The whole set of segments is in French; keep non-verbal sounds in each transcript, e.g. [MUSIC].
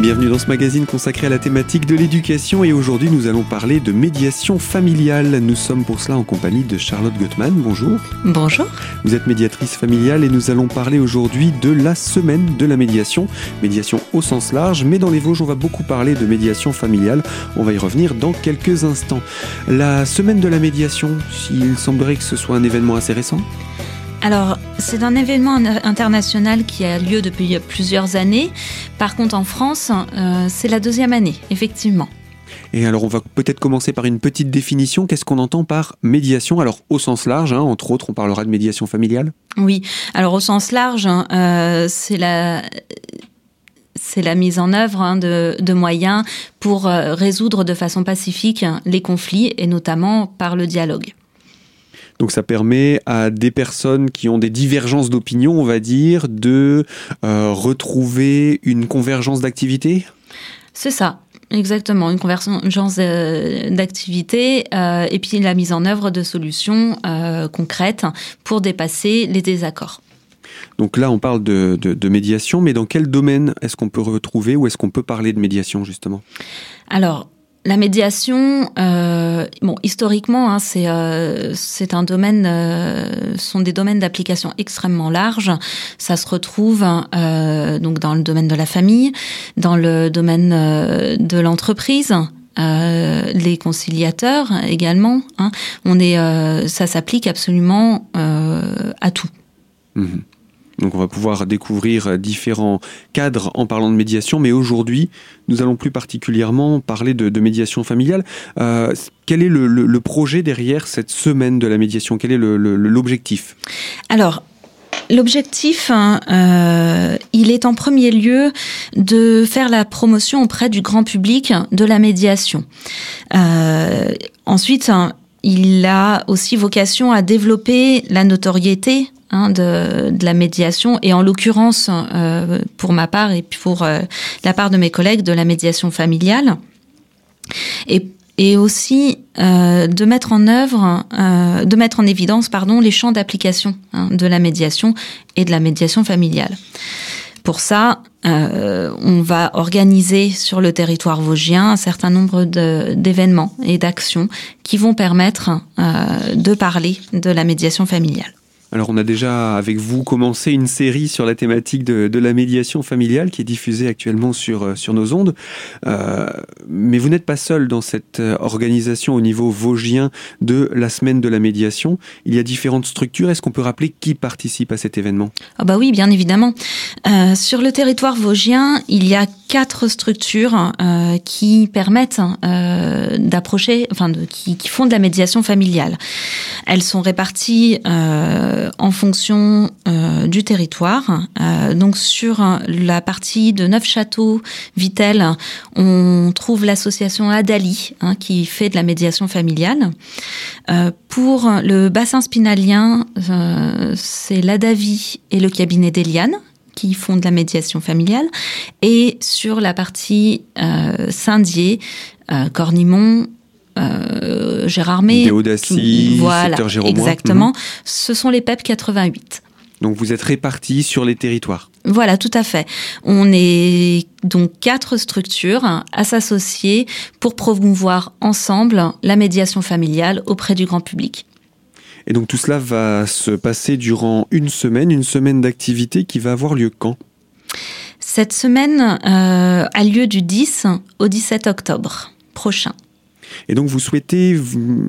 Bienvenue dans ce magazine consacré à la thématique de l'éducation et aujourd'hui nous allons parler de médiation familiale. Nous sommes pour cela en compagnie de Charlotte Gottman. Bonjour. Bonjour. Vous êtes médiatrice familiale et nous allons parler aujourd'hui de la semaine de la médiation. Médiation au sens large, mais dans les Vosges on va beaucoup parler de médiation familiale. On va y revenir dans quelques instants. La semaine de la médiation, il semblerait que ce soit un événement assez récent? Alors, c'est un événement international qui a lieu depuis plusieurs années. Par contre, en France, euh, c'est la deuxième année, effectivement. Et alors, on va peut-être commencer par une petite définition. Qu'est-ce qu'on entend par médiation? Alors, au sens large, hein, entre autres, on parlera de médiation familiale. Oui. Alors, au sens large, hein, euh, c'est la c'est la mise en œuvre hein, de, moyens pour euh, résoudre de façon pacifique les conflits et notamment par le dialogue. Donc ça permet à des personnes qui ont des divergences d'opinion, on va dire, de euh, retrouver une convergence d'activité? C'est ça. Exactement, une convergence euh, d'activité euh, et puis la mise en œuvre de solutions concrètes pour dépasser les désaccords. Donc là, on parle de, de médiation, mais dans quel domaine est-ce qu'on peut retrouver ou est-ce qu'on peut parler de médiation justement? Alors, la médiation, euh, bon, historiquement, hein, c'est euh, c'est un domaine, euh, sont des domaines d'application extrêmement larges. Ça se retrouve euh, donc dans le domaine de la famille, dans le domaine euh, de l'entreprise. les conciliateurs également. Hein. On est, ça s'applique absolument à tout. Mmh. Donc on va pouvoir découvrir différents cadres en parlant de médiation, mais aujourd'hui, nous allons plus particulièrement parler de, médiation familiale. Euh, quel est le, projet derrière cette semaine de la médiation? Quel est l'objectif? Alors, L'objectif, hein, euh, il est en premier lieu de faire la promotion auprès du grand public de la médiation. Euh, ensuite, hein, il a aussi vocation à développer la notoriété Hein, de, la médiation et en l'occurrence euh, pour ma part et pour euh, la part de mes collègues de la médiation familiale et, et aussi euh, de mettre en œuvre, de mettre en évidence pardon les champs d'application hein, de la médiation et de la médiation familiale. Pour ça, on va organiser sur le territoire vosgien un certain nombre d'événements et d'actions qui vont permettre de parler de la médiation familiale. Alors on a déjà avec vous commencé une série sur la thématique de, la médiation familiale qui est diffusée actuellement sur, euh, nos ondes. Euh, mais vous n'êtes pas seul dans cette euh, organisation au niveau vosgien de la semaine de la médiation. Il y a différentes structures. Est-ce qu'on peut rappeler qui participe à cet événement? Ah bah oui, bien évidemment. Sur le territoire vosgien, il y a quatre structures qui permettent d'approcher, enfin qui, font de la médiation familiale. Elles sont réparties euh, en fonction euh, du territoire. Euh, donc sur la partie de Neufchâteau, Vitel, on trouve l'association Adali hein, qui fait de la médiation familiale. pour le bassin spinalien, c'est l'Adavi et le cabinet d'Eliane qui font de la médiation familiale. Et sur la partie Saint-Dié, Cornimont, euh, Gérardmer, Déodacie, voilà, exactement. Mhm. Ce sont les PEP 88. Donc vous êtes répartis sur les territoires. Voilà, tout à fait. On est donc quatre structures à s'associer pour promouvoir ensemble la médiation familiale auprès du grand public. Et donc tout cela va se passer durant une semaine, une semaine d'activité qui va avoir lieu quand? Cette semaine euh, a lieu du 10 au 17 octobre prochain. Et donc vous souhaitez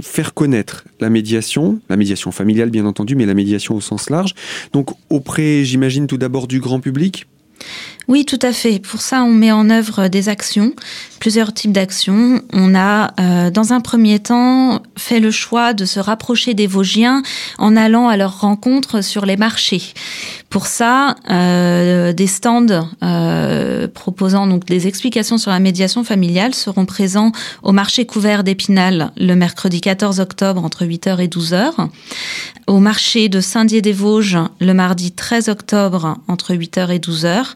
faire connaître la médiation, la médiation familiale bien entendu, mais la médiation au sens large, donc auprès, j'imagine, tout d'abord du grand public? Oui, tout à fait. Pour ça, on met en œuvre des actions, plusieurs types d'actions. On a, euh, dans un premier temps, fait le choix de se rapprocher des Vosgiens en allant à leur rencontre sur les marchés. Pour ça, euh, des stands euh, proposant donc des explications sur la médiation familiale seront présents au marché couvert d'Épinal le mercredi 14 octobre entre 8h et 12h, au marché de Saint-Dié-des-Vosges le mardi 13 octobre entre 8h et 12h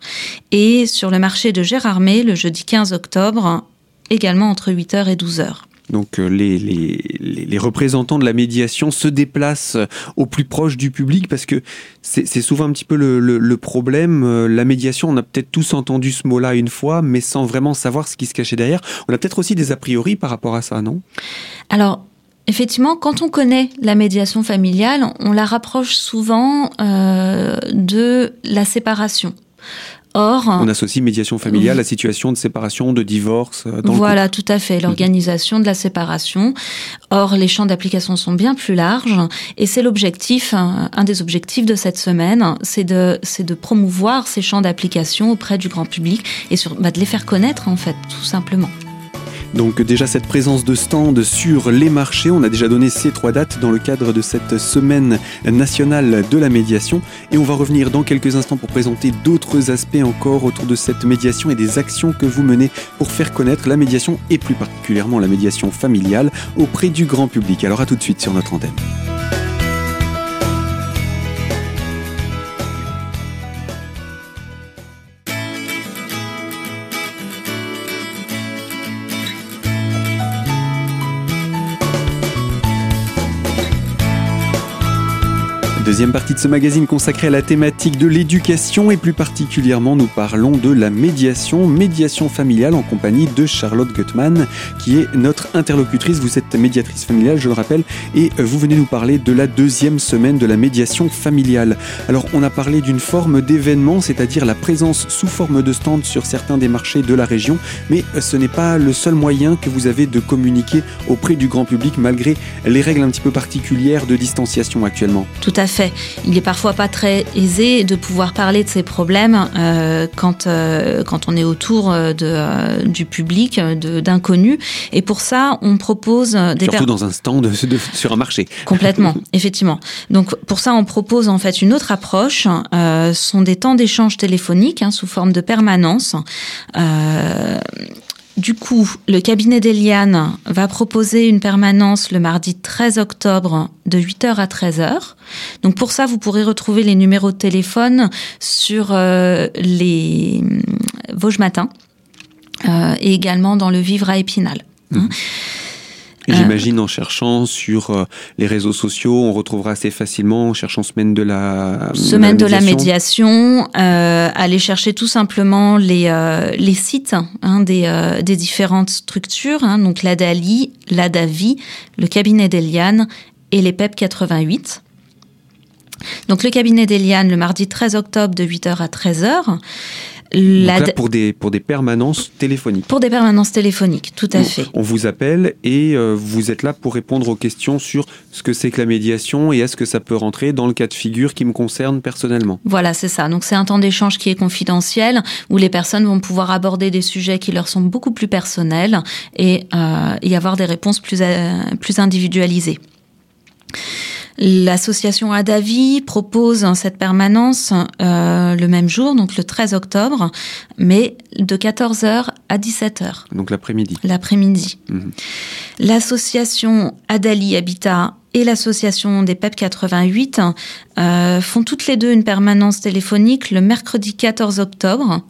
et sur le marché de Gérardmer le jeudi 15 octobre également entre 8h et 12h. Donc euh, les, les, les, représentants de la médiation se déplacent euh, au plus proche du public parce que c'est souvent un petit peu le, le, problème. Euh, la médiation, on a peut-être tous entendu ce mot-là une fois, mais sans vraiment savoir ce qui se cachait derrière. On a peut-être aussi des a priori par rapport à ça, non? Alors, Effectivement, quand on connaît la médiation familiale, on la rapproche souvent euh, de la séparation. Or, on associe médiation familiale à la situation de séparation, de divorce. Euh, dans voilà, tout à fait, l'organisation de la séparation. Or, les champs d'application sont bien plus larges, et c'est l'objectif, un des objectifs de cette semaine, c'est de, c'est de promouvoir ces champs d'application auprès du grand public et sur, bah, de les faire connaître en fait, tout simplement. Donc déjà cette présence de stand sur les marchés, on a déjà donné ces trois dates dans le cadre de cette semaine nationale de la médiation et on va revenir dans quelques instants pour présenter d'autres aspects encore autour de cette médiation et des actions que vous menez pour faire connaître la médiation et plus particulièrement la médiation familiale auprès du grand public. Alors à tout de suite sur notre antenne. Deuxième partie de ce magazine consacré à la thématique de l'éducation et plus particulièrement nous parlons de la médiation, médiation familiale en compagnie de Charlotte Gutmann qui est notre interlocutrice. Vous êtes médiatrice familiale, je le rappelle, et vous venez nous parler de la deuxième semaine de la médiation familiale. Alors on a parlé d'une forme d'événement, c'est-à-dire la présence sous forme de stand sur certains des marchés de la région, mais ce n'est pas le seul moyen que vous avez de communiquer auprès du grand public malgré les règles un petit peu particulières de distanciation actuellement. Tout à fait fait. Il est parfois pas très aisé de pouvoir parler de ces problèmes euh, quand euh, quand on est autour euh, de, du public, d'inconnus. Et pour ça, on propose des surtout dans un stand sur un marché. Complètement, [LAUGHS] effectivement. Donc pour ça, on propose en fait une autre approche. Ce sont des temps d'échange téléphonique hein, sous forme de permanence. Du coup, le cabinet d'Eliane va proposer une permanence le mardi 13 octobre de 8h à 13h. Donc pour ça, vous pourrez retrouver les numéros de téléphone sur euh, les Vosges Matin euh, et également dans le Vivre à Épinal. Hein. Euh, j'imagine en cherchant sur euh, les réseaux sociaux, on retrouvera assez facilement en cherchant semaine de la semaine de la médiation. Euh, aller chercher tout simplement les les sites hein, des des différentes structures, hein, donc l'ADALI, l'ADAVI, le cabinet d'Eliane et les PEP 88. Donc le cabinet d'Eliane le mardi 13 octobre de 8h à 13h pour des pour des permanences téléphoniques. Pour des permanences téléphoniques, tout à fait. On vous appelle et euh, vous êtes là pour répondre aux questions sur ce que c'est que la médiation et est-ce que ça peut rentrer dans le cas de figure qui me concerne personnellement. Voilà, c'est ça. Donc c'est un temps d'échange qui est confidentiel où les personnes vont pouvoir aborder des sujets qui leur sont beaucoup plus personnels et euh, y avoir des réponses plus euh, plus individualisées. L'association Adavi propose cette permanence euh, le même jour, donc le 13 octobre, mais de 14h à 17h. Donc l'après-midi. L'après-midi. Mhm. L'association Adali Habitat et l'association des PEP 88 euh, font toutes les deux une permanence téléphonique le mercredi 14 octobre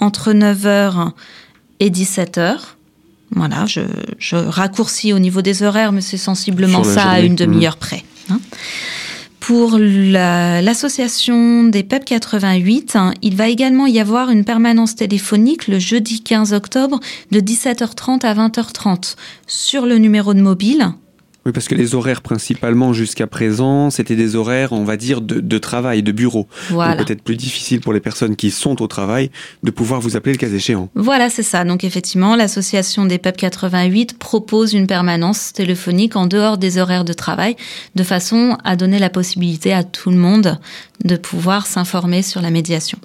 entre 9h et 17h. Voilà, je, je, raccourcis au niveau des horaires, mais c'est sensiblement ça à une demi-heure mhm. près. Hein. Pour l'association des PEP 88, hein, il va également y avoir une permanence téléphonique le jeudi 15 octobre de 17h30 à 20h30 sur le numéro de mobile oui, parce que les horaires principalement jusqu'à présent, c'était des horaires, on va dire, de, travail, de bureau. Voilà. Peut-être plus difficile pour les personnes qui sont au travail de pouvoir vous appeler le cas échéant. Voilà, c'est ça. Donc effectivement, l'association des PEP 88 propose une permanence téléphonique en dehors des horaires de travail, de façon à donner la possibilité à tout le monde de pouvoir s'informer sur la médiation.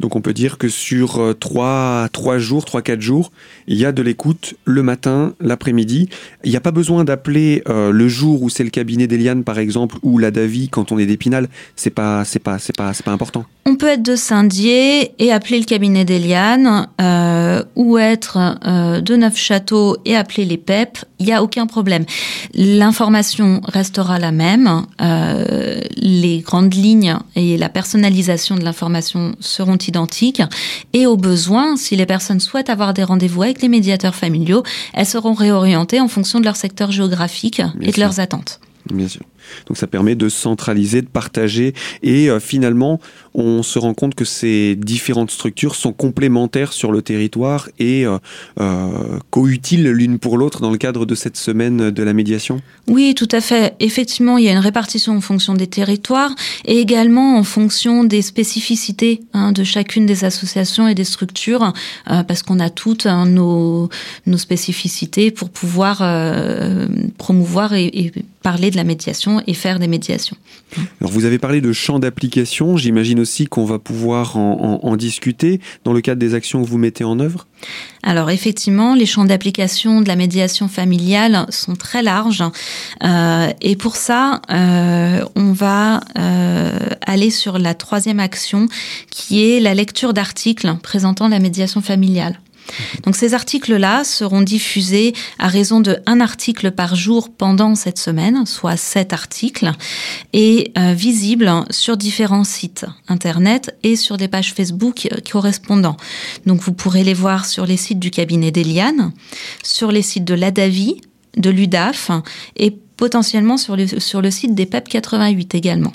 Donc on peut dire que sur euh, trois, trois jours, trois, quatre jours, il y a de l'écoute le matin, l'après-midi. Il n'y a pas besoin d'appeler euh, le jour où c'est le cabinet d'Eliane, par exemple, ou la Davy quand on est d'Épinal. C'est pas, c'est pas, c'est pas, c'est pas important. On peut être de Saint-Dié et appeler le cabinet d'Eliane, euh, ou être de Neufchâteau et appeler les PEP. Il n'y a aucun problème. L'information restera la même. les grandes lignes et la personnalisation de l'information seront identiques. Et au besoin, si les personnes souhaitent avoir des rendez-vous avec les médiateurs familiaux, elles seront réorientées en fonction de leur secteur géographique et de leurs attentes. Bien sûr. Donc ça permet de centraliser, de partager et euh, finalement on se rend compte que ces différentes structures sont complémentaires sur le territoire et euh, euh, co-utiles l'une pour l'autre dans le cadre de cette semaine de la médiation Oui, tout à fait. Effectivement, il y a une répartition en fonction des territoires et également en fonction des spécificités hein, de chacune des associations et des structures parce qu'on a toutes hein, nos, spécificités pour pouvoir promouvoir et parler de la médiation et faire des médiations. Alors vous avez parlé de champ d'application, j'imagine aussi qu'on va pouvoir en, discuter dans le cadre des actions que vous mettez en œuvre alors effectivement, les champs d'application de la médiation familiale sont très larges euh, et pour ça, euh, on va euh, aller sur la troisième action qui est la lecture d'articles présentant la médiation familiale. Donc ces articles-là seront diffusés à raison de un article par jour pendant cette semaine, soit sept articles, et euh, visibles sur différents sites internet et sur des pages Facebook euh, correspondants. Donc vous pourrez les voir sur les sites du cabinet d'Eliane, sur les sites de l'ADAVI, de l'UDAF et potentiellement sur le, sur le site des PEP 88 également.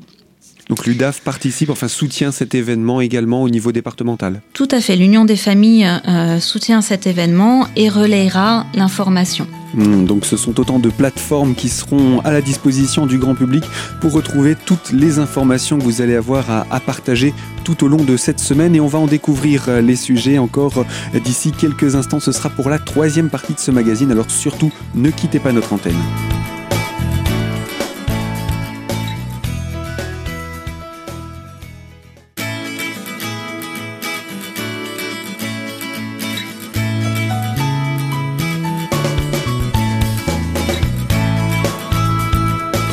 Donc l'UDAF participe, enfin soutient cet événement également au niveau départemental. Tout à fait. L'Union des familles euh, soutient cet événement et relayera l'information. Hmm, donc ce sont autant de plateformes qui seront à la disposition du grand public pour retrouver toutes les informations que vous allez avoir à, à partager tout au long de cette semaine et on va en découvrir euh, les sujets encore euh, d'ici quelques instants. Ce sera pour la troisième partie de ce magazine, alors surtout ne quittez pas notre antenne.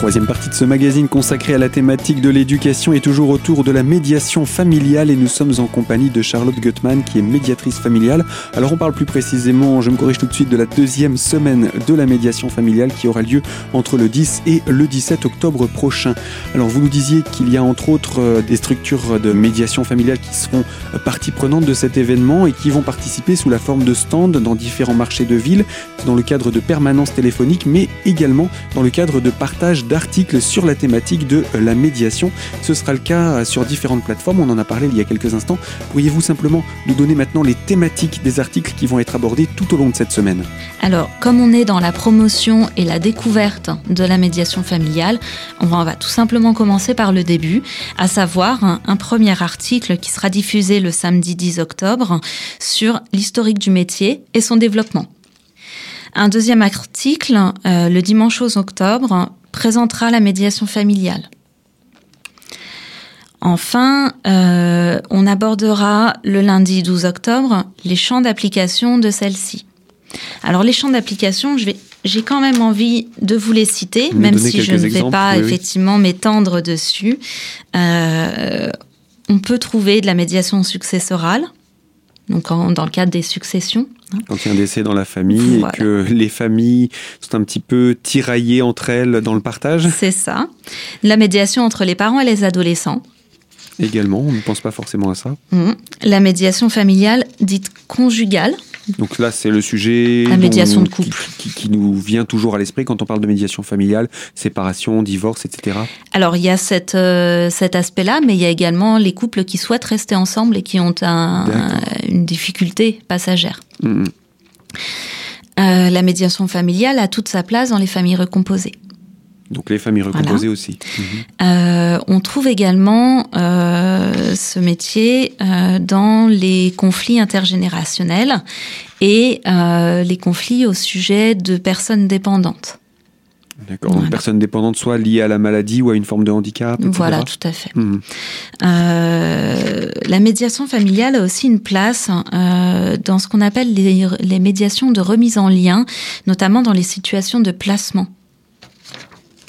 Troisième partie de ce magazine consacré à la thématique de l'éducation est toujours autour de la médiation familiale et nous sommes en compagnie de Charlotte Gutmann qui est médiatrice familiale. Alors on parle plus précisément, je me corrige tout de suite, de la deuxième semaine de la médiation familiale qui aura lieu entre le 10 et le 17 octobre prochain. Alors vous nous disiez qu'il y a entre autres euh, des structures de médiation familiale qui seront euh, partie prenante de cet événement et qui vont participer sous la forme de stands dans différents marchés de ville, dans le cadre de permanence téléphonique mais également dans le cadre de partage articles sur la thématique de la médiation. Ce sera le cas sur différentes plateformes, on en a parlé il y a quelques instants. Pourriez-vous simplement nous donner maintenant les thématiques des articles qui vont être abordés tout au long de cette semaine? Alors, comme on est dans la promotion et la découverte de la médiation familiale, on va, tout simplement commencer par le début, à savoir un, un premier article qui sera diffusé le samedi 10 octobre sur l'historique du métier et son développement. Un deuxième article, euh, le dimanche 11 octobre, présentera la médiation familiale. Enfin, euh, on abordera le lundi 12 octobre les champs d'application de celle-ci. Alors les champs d'application, j'ai quand même envie de vous les citer, même si je ne vais pas effectivement m'étendre dessus. Euh, on peut trouver de la médiation successorale, donc dans le cadre des successions. Hein. Quand il y a un décès dans la famille et que les familles sont un petit peu tiraillées entre elles dans le partage. C'est ça. La médiation entre les parents et les adolescents. Également, on ne pense pas forcément à ça. Mmh. La médiation familiale dite conjugale. Donc là, c'est le sujet la médiation de couple. Qui, nous vient toujours à l'esprit quand on parle de médiation familiale, séparation, divorce, etc. Alors il y a cette, euh, cet aspect-là, mais il y a également les couples qui souhaitent rester ensemble et qui ont une difficulté passagère. Mmh. Euh, la médiation familiale a toute sa place dans les familles recomposées. Donc les familles recomposées aussi. Mhm. Euh, on trouve également euh, ce métier euh, dans les conflits intergénérationnels et les conflits au sujet de personnes dépendantes. D'accord. Donc personnes dépendantes soit liées à la maladie ou à une forme de handicap. Etc. Voilà, tout à fait. Mhm. la médiation familiale a aussi une place dans ce qu'on appelle les, les médiations de remise en lien, notamment dans les situations de placement.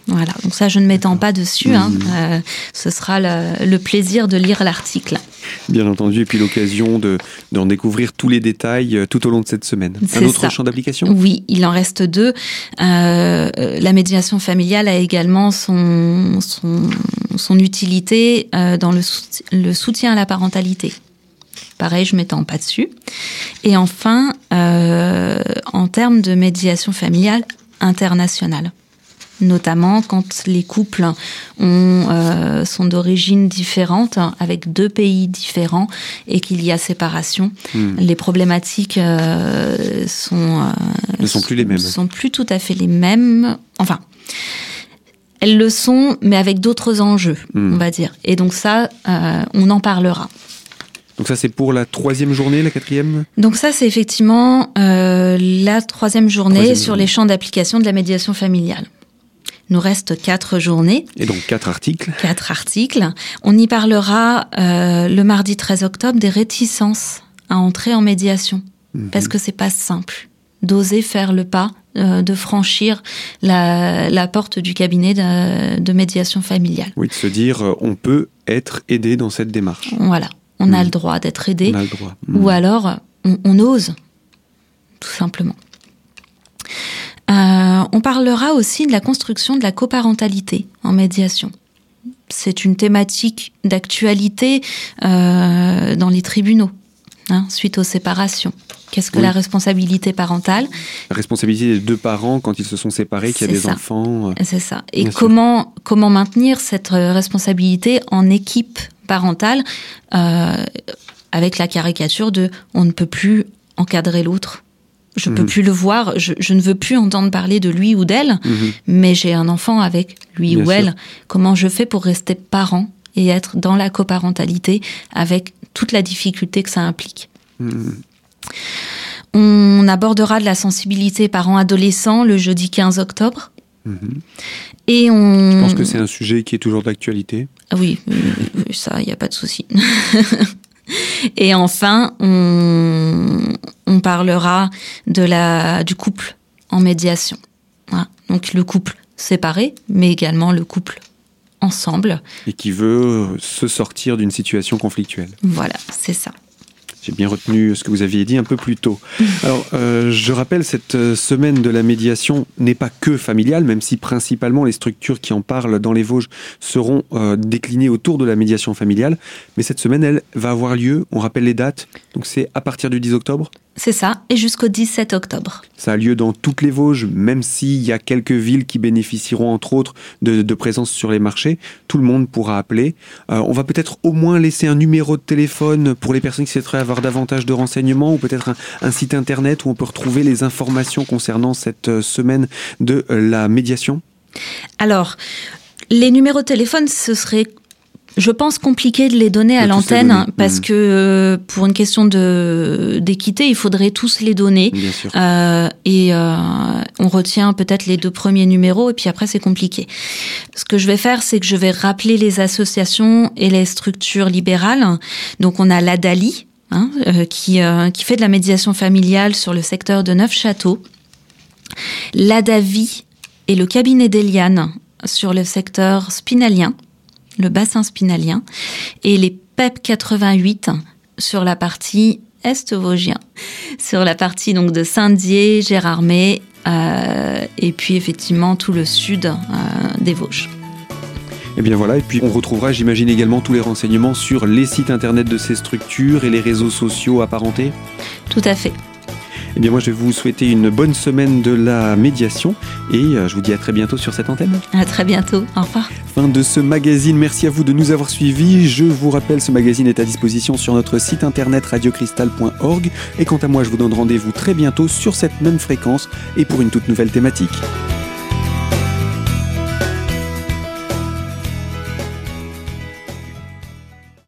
Voilà, donc ça, je ne m'étends pas dessus. Hein. Mmh. Euh, ce sera le, plaisir de lire l'article. Bien entendu, et puis l'occasion d'en découvrir tous les détails euh, tout au long de cette semaine. Un autre champ d'application? Oui, il en reste deux. Euh, la médiation familiale a également son, son, son utilité dans le, le soutien à la parentalité. Pareil, je m'étends pas dessus. Et enfin, en termes de médiation familiale internationale notamment quand les couples ont, euh, sont d'origine différente, avec deux pays différents, et qu'il y a séparation. Hmm. Les problématiques euh, sont, euh, ne sont plus les mêmes. Sont plus tout à fait les mêmes. Enfin, elles le sont, mais avec d'autres enjeux, hmm. on va dire. Et donc ça, on en parlera. Donc ça, c'est pour la troisième journée, la quatrième? Donc ça, c'est effectivement la troisième journée sur les champs d'application de la médiation familiale nous reste quatre journées. Et donc quatre articles. Quatre articles. On y parlera euh, le mardi 13 octobre des réticences à entrer en médiation. Mhm. Parce que c'est pas simple d'oser faire le pas, euh, de franchir la, porte du cabinet de, médiation familiale. Oui, de se dire euh, on peut être aidé dans cette démarche. Voilà, on a mhm. le droit d'être aidé. On a le droit. Ou mhm. alors on, on ose, tout simplement. Euh, on parlera aussi de la construction de la coparentalité en médiation. C'est une thématique d'actualité euh, dans les tribunaux, hein, suite aux séparations. Qu'est-ce que la responsabilité parentale? La responsabilité des deux parents quand ils se sont séparés, qu'il y a des enfants. Euh, C'est ça. Et comment, comment maintenir cette responsabilité en équipe parentale avec la caricature de on ne peut plus encadrer l'autre je peux mhm. plus le voir, je, ne veux plus entendre parler de lui ou d'elle, mhm. mais j'ai un enfant avec lui ou elle. Comment je fais pour rester parent et être dans la coparentalité avec toute la difficulté que ça implique mhm. On abordera de la sensibilité parent-adolescent le jeudi 15 octobre. Et on... Je pense que c'est un sujet qui est toujours d'actualité. Oui, ça, il n'y a pas de souci. [LAUGHS] [LAUGHS] Et enfin, on, parlera de la, du couple en médiation. Donc le couple séparé, mais également le couple ensemble. Et qui veut se sortir d'une situation conflictuelle. Voilà, c'est ça. J'ai bien retenu ce que vous aviez dit un peu plus tôt. [LAUGHS] Alors, euh, je rappelle, cette euh, semaine de la médiation n'est pas que familiale, même si principalement les structures qui en parlent dans les Vosges seront euh, déclinées autour de la médiation familiale. Mais cette semaine, elle va avoir lieu, on rappelle les dates, donc c'est à partir du 10 octobre c'est ça, et jusqu'au 17 octobre. Ça a lieu dans toutes les Vosges, même s'il y a quelques villes qui bénéficieront entre autres de, présence sur les marchés. Tout le monde pourra appeler. Euh, on va peut-être au moins laisser un numéro de téléphone pour les personnes qui souhaiteraient avoir davantage de renseignements, ou peut-être un, site internet où on peut retrouver les informations concernant cette euh, semaine de euh, la médiation. Alors, les numéros de téléphone, ce serait je pense compliqué de les donner à l'antenne parce mmh. que euh, pour une question de d'équité, il faudrait tous les donner. Euh, et euh, on retient peut-être les deux premiers numéros et puis après c'est compliqué. Ce que je vais faire, c'est que je vais rappeler les associations et les structures libérales. Donc on a l'ADALI hein, qui qui fait de la médiation familiale sur le secteur de Neufchâteau, l'ADAVI et le cabinet d'Eliane sur le secteur spinalien le bassin spinalien, et les PEP 88 sur la partie est-vosgien, sur la partie donc de Saint-Dié, Gérardmer, euh, et puis effectivement tout le sud euh, des Vosges. Et eh bien voilà, et puis on retrouvera, j'imagine également, tous les renseignements sur les sites internet de ces structures et les réseaux sociaux apparentés. Tout à fait. Eh bien moi je vais vous souhaiter une bonne semaine de la médiation et euh, je vous dis à très bientôt sur cette antenne. À très bientôt, au revoir. De ce magazine, merci à vous de nous avoir suivis. Je vous rappelle, ce magazine est à disposition sur notre site internet radiocristal.org et quant à moi je vous donne rendez-vous très bientôt sur cette même fréquence et pour une toute nouvelle thématique.